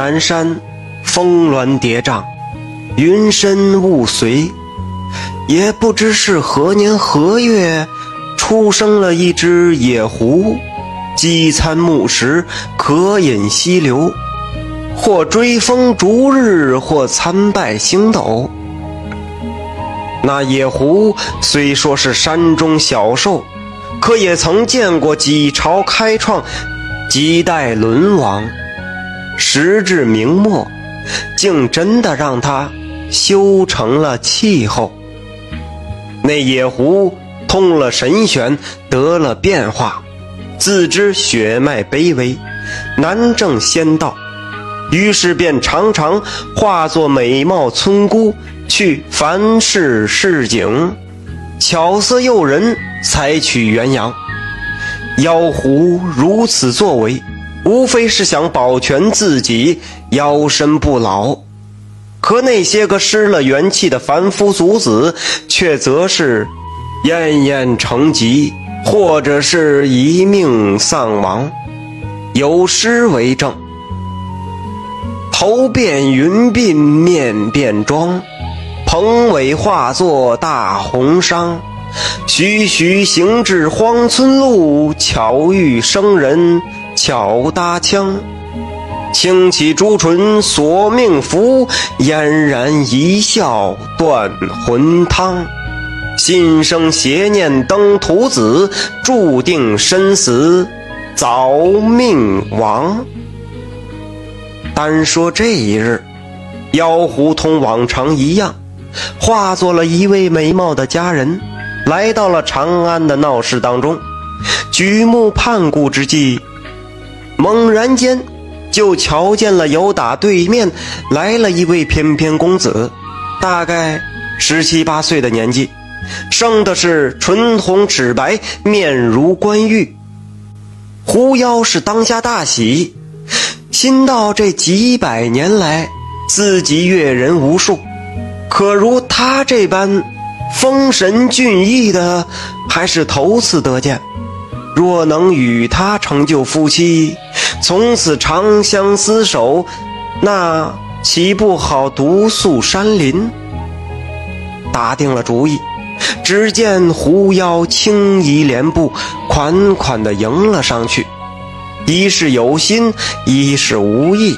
南山，峰峦叠嶂，云深雾随。也不知是何年何月，出生了一只野狐，饥餐木石，渴饮溪流，或追风逐日，或参拜星斗。那野狐虽说是山中小兽，可也曾见过几朝开创，几代沦亡。时至明末，竟真的让他修成了气候。那野狐通了神玄，得了变化，自知血脉卑微，难正仙道，于是便常常化作美貌村姑去凡世市井，巧色诱人，采取元阳。妖狐如此作为，无非是想保全自己，腰身不老。可那些个失了元气的凡夫俗子，却则是奄奄成疾，或者是一命丧亡。有诗为证：“头变云鬓面变妆，蓬尾化作大红裳。徐徐行至荒村路，巧遇生人巧搭腔。”轻启朱唇索命符，嫣然一笑断魂汤。心生邪念登徒子，注定身死早命亡。单说这一日，妖狐同往常一样，化作了一位美貌的佳人，来到了长安的闹市当中。举目盼顾之际，猛然间。就瞧见了，有打对面来了一位翩翩公子，大概十七八岁的年纪，生的是唇红齿白，面如冠玉。狐妖是当下大喜，心道这几百年来自己阅人无数，可如他这般风神俊逸的，还是头次得见。若能与他成就夫妻，从此长相厮守，那岂不好独宿山林？打定了主意，只见狐妖轻移莲步，款款地迎了上去，一是有心，一是无意。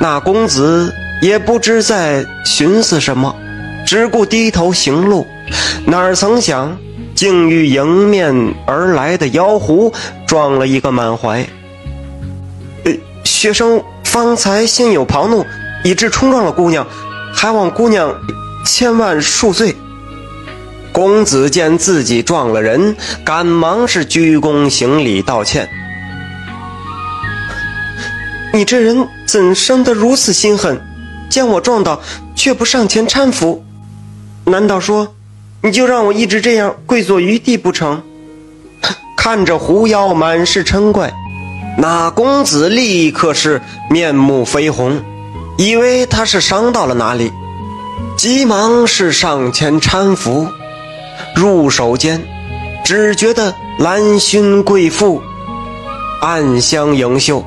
那公子也不知在寻思什么，只顾低头行路，哪曾想。竟与迎面而来的妖狐撞了一个满怀。学生方才心有旁骛，以致冲撞了姑娘，还望姑娘千万恕罪。公子见自己撞了人，赶忙是鞠躬行礼道歉。你这人怎生得如此心狠？见我撞倒，却不上前搀扶？难道说？你就让我一直这样跪坐于地不成？看着狐妖满是嗔怪，那公子立刻是面目绯红，以为他是伤到了哪里，急忙是上前搀扶。入手间，只觉得兰薰贵妇，暗香盈袖；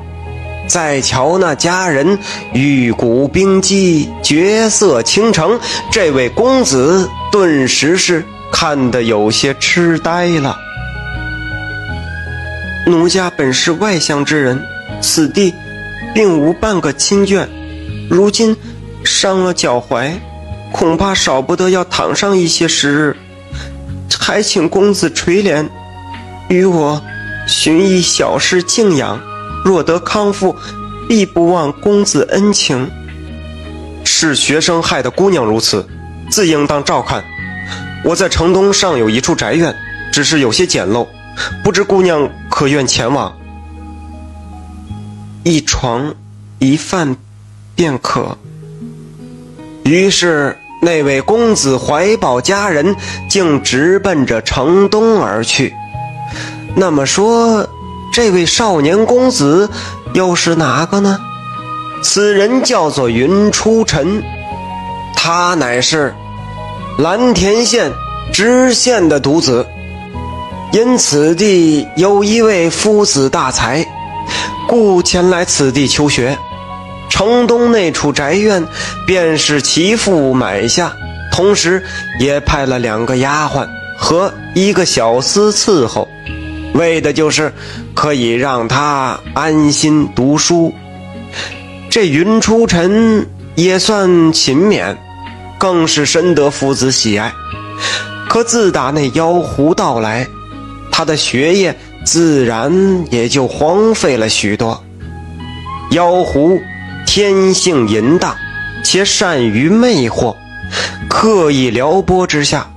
再瞧那佳人，玉骨冰肌，绝色倾城，这位公子。顿时是看得有些痴呆了。奴家本是外乡之人，此地并无半个亲眷，如今伤了脚踝，恐怕少不得要躺上一些时日，还请公子垂怜，与我寻一小事静养。若得康复，必不忘公子恩情。是学生害的姑娘如此。自应当照看。我在城东尚有一处宅院，只是有些简陋，不知姑娘可愿前往？一床一饭便可。于是那位公子怀抱佳人，竟直奔着城东而去。那么说，这位少年公子又是哪个呢？此人叫做云初尘，他乃是。蓝田县知县的独子，因此地有一位夫子大才，故前来此地求学。城东那处宅院便是其父买下，同时也派了两个丫鬟和一个小厮伺候，为的就是可以让他安心读书。这云初尘也算勤勉，更是深得夫子喜爱。可自打那妖狐到来，他的学业自然也就荒废了许多。妖狐天性淫荡，且善于魅惑，刻意撩拨之下，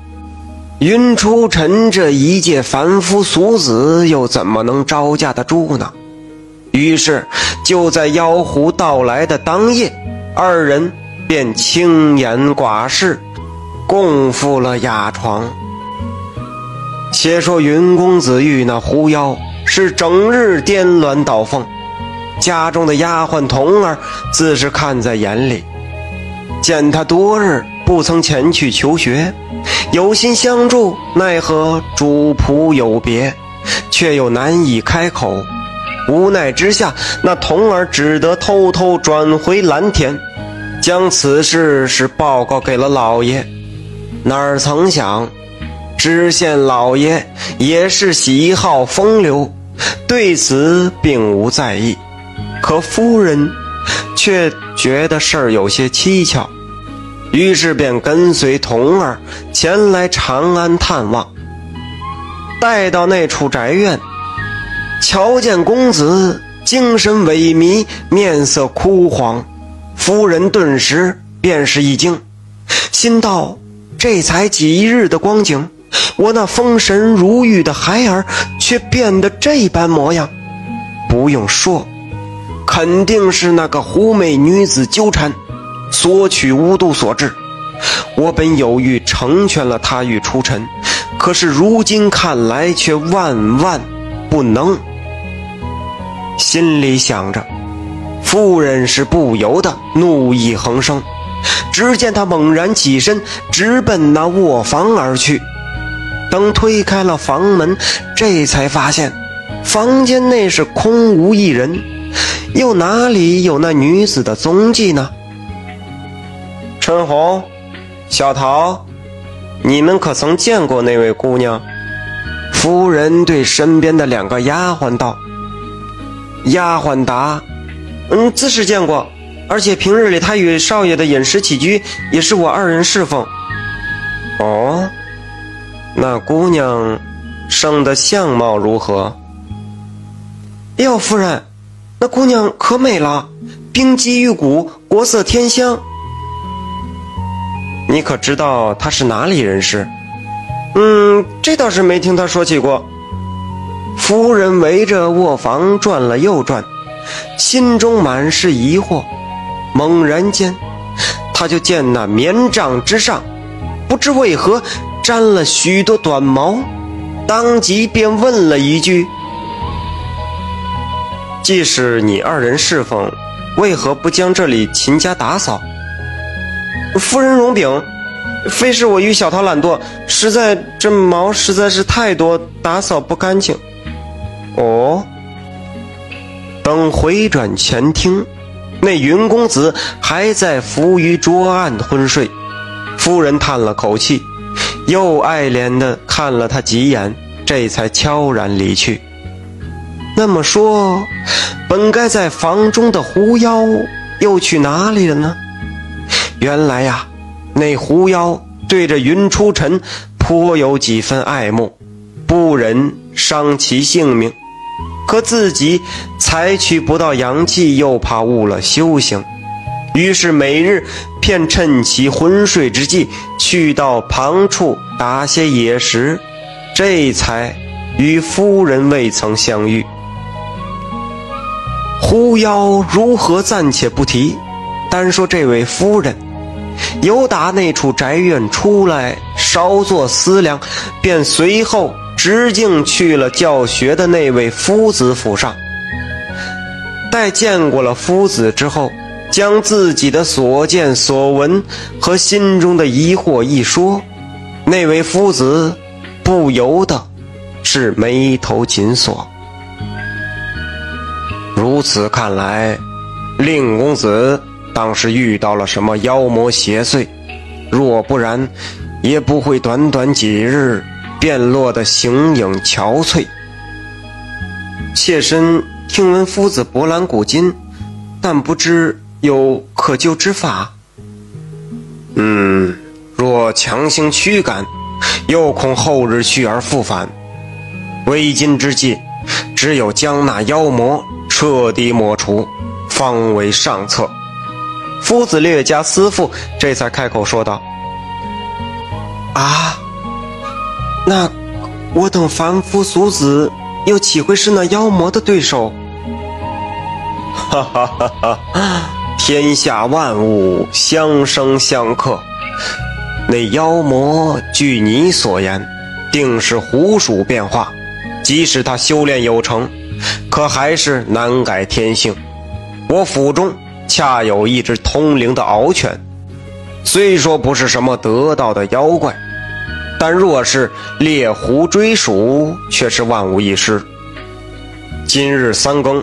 云初尘这一介凡夫俗子又怎么能招架得住呢？于是，就在妖狐到来的当夜，二人便轻言寡事，共赴了雅床。且说云公子遇那狐妖，是整日颠鸾倒凤，家中的丫鬟童儿自是看在眼里，见他多日不曾前去求学，有心相助，奈何主仆有别，却又难以开口。无奈之下，那童儿只得偷偷转回蓝田，将此事是报告给了老爷。哪儿曾想，知县老爷也是喜好风流，对此并无在意。可夫人却觉得事儿有些蹊跷，于是便跟随童儿前来长安探望。待到那处宅院。瞧见公子精神萎靡，面色枯黄，夫人顿时便是一惊，心道：这才几日的光景，我那风神如玉的孩儿却变得这般模样。不用说，肯定是那个狐媚女子纠缠，索取无度所致。我本有意成全了他与初尘，可是如今看来却万万不能。心里想着，夫人是不由得怒意横生。只见他猛然起身，直奔那卧房而去。等推开了房门，这才发现房间内是空无一人，又哪里有那女子的踪迹呢？春红、小桃，你们可曾见过那位姑娘？夫人对身边的两个丫鬟道。丫鬟答：“嗯，自是见过，而且平日里她与少爷的饮食起居也是我二人侍奉。”哦，那姑娘生的相貌如何？哟，夫人，那姑娘可美了，冰肌玉骨，国色天香。你可知道她是哪里人士？嗯，这倒是没听她说起过。夫人围着卧房转了又转，心中满是疑惑。猛然间，他就见那棉帐之上，不知为何沾了许多短毛，当即便问了一句：“既是你二人侍奉，为何不将这里勤加打扫？”夫人容禀，非是我与小桃懒惰，实在这毛实在是太多，打扫不干净。哦，等回转前厅，那云公子还在伏于桌案昏睡。夫人叹了口气，又爱怜地看了他几眼，这才悄然离去。那么说，本该在房中的狐妖又去哪里了呢？原来呀，那狐妖对着云初尘颇有几分爱慕，不忍伤其性命。可自己采取不到阳气，又怕误了修行，于是每日便趁其昏睡之际，去到旁处打些野食，这才与夫人未曾相遇。狐妖如何暂且不提，单说这位夫人，由打那处宅院出来，稍作思量，便随后。直径去了教学的那位夫子府上，待见过了夫子之后，将自己的所见所闻和心中的疑惑一说，那位夫子不由得是眉头紧锁。如此看来，令公子当是遇到了什么妖魔邪祟，若不然，也不会短短几日便落得形影憔悴。妾身听闻夫子博览古今，但不知有可救之法。嗯，若强行驱赶，又恐后日去而复返。为今之计，只有将那妖魔彻底抹除，方为上策。夫子略加思忖，这才开口说道：“啊，那我等凡夫俗子，又岂会是那妖魔的对手？”哈哈哈哈哈！天下万物相生相克，那妖魔据你所言，定是狐鼠变化。即使他修炼有成，可还是难改天性。我府中恰有一只通灵的獒犬，虽说不是什么得道的妖怪，但若是猎狐追鼠，却是万无一失。今日三更，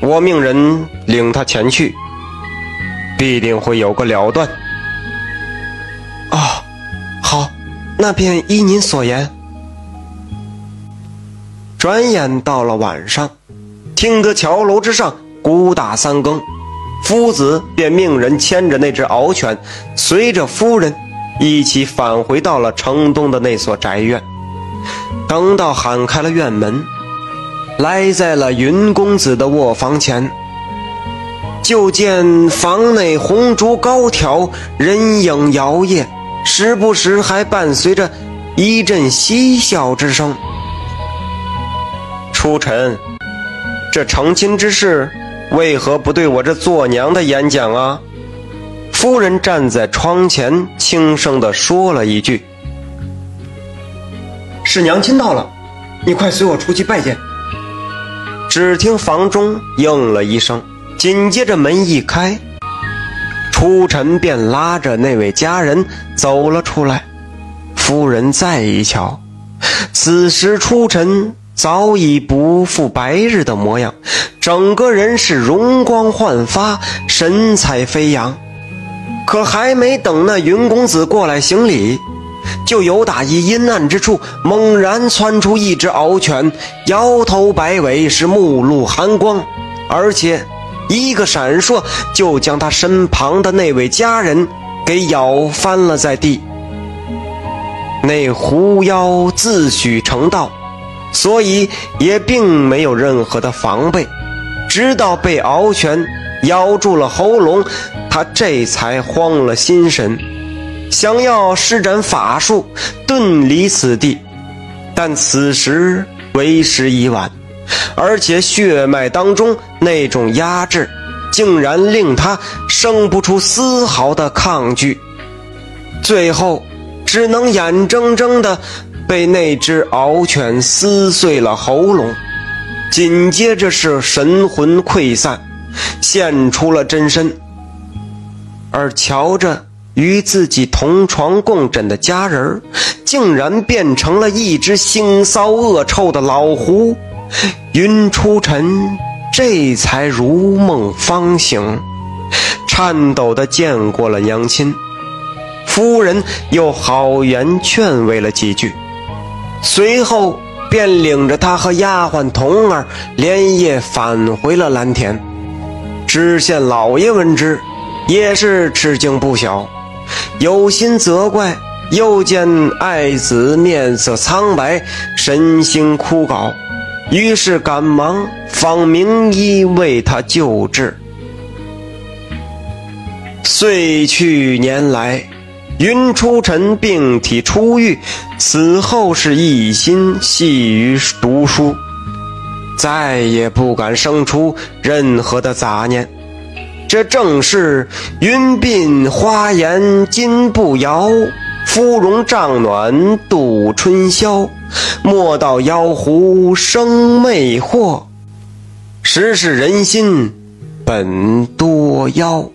我命人领他前去，必定会有个了断。哦，好，那便依您所言。转眼到了晚上，听得桥楼之上鼓打三更，夫子便命人牵着那只獒犬，随着夫人一起返回到了城东的那所宅院。等到喊开了院门，来在了云公子的卧房前，就见房内红烛高挑，人影摇曳，时不时还伴随着一阵嬉笑之声。初晨，这成亲之事，为何不对我这做娘的演讲啊？夫人站在窗前，轻声地说了一句：“是娘亲到了，你快随我出去拜见。”只听房中应了一声，紧接着门一开，初晨便拉着那位家人走了出来。夫人再一瞧，此时初晨。早已不复白日的模样，整个人是容光焕发，神采飞扬。可还没等那云公子过来行礼，就有打一阴暗之处猛然窜出一只獒犬，摇头摆尾，是目露寒光，而且一个闪烁就将他身旁的那位家人给咬翻了在地。那狐妖自诩成道。所以也并没有任何的防备，直到被獒犬咬住了喉咙，他这才慌了心神，想要施展法术遁离此地，但此时为时已晚，而且血脉当中那种压制，竟然令他生不出丝毫的抗拒，最后只能眼睁睁的。被那只獒犬撕碎了喉咙，紧接着是神魂溃散，现出了真身。而瞧着与自己同床共枕的家人竟然变成了一只腥骚恶臭的老狐。云初尘这才如梦方醒，颤抖的见过了娘亲，夫人又好言劝慰了几句。随后便领着他和丫鬟童儿连夜返回了蓝田。知县老爷闻之，也是吃惊不小，有心责怪，又见爱子面色苍白，神心枯槁，于是赶忙访名医为他救治。岁去年来。云初尘病体初愈，此后是一心系于读书，再也不敢生出任何的杂念。这正是云鬓花颜金步摇，芙蓉帐暖度春宵。莫道妖狐生魅惑，实是人心本多妖。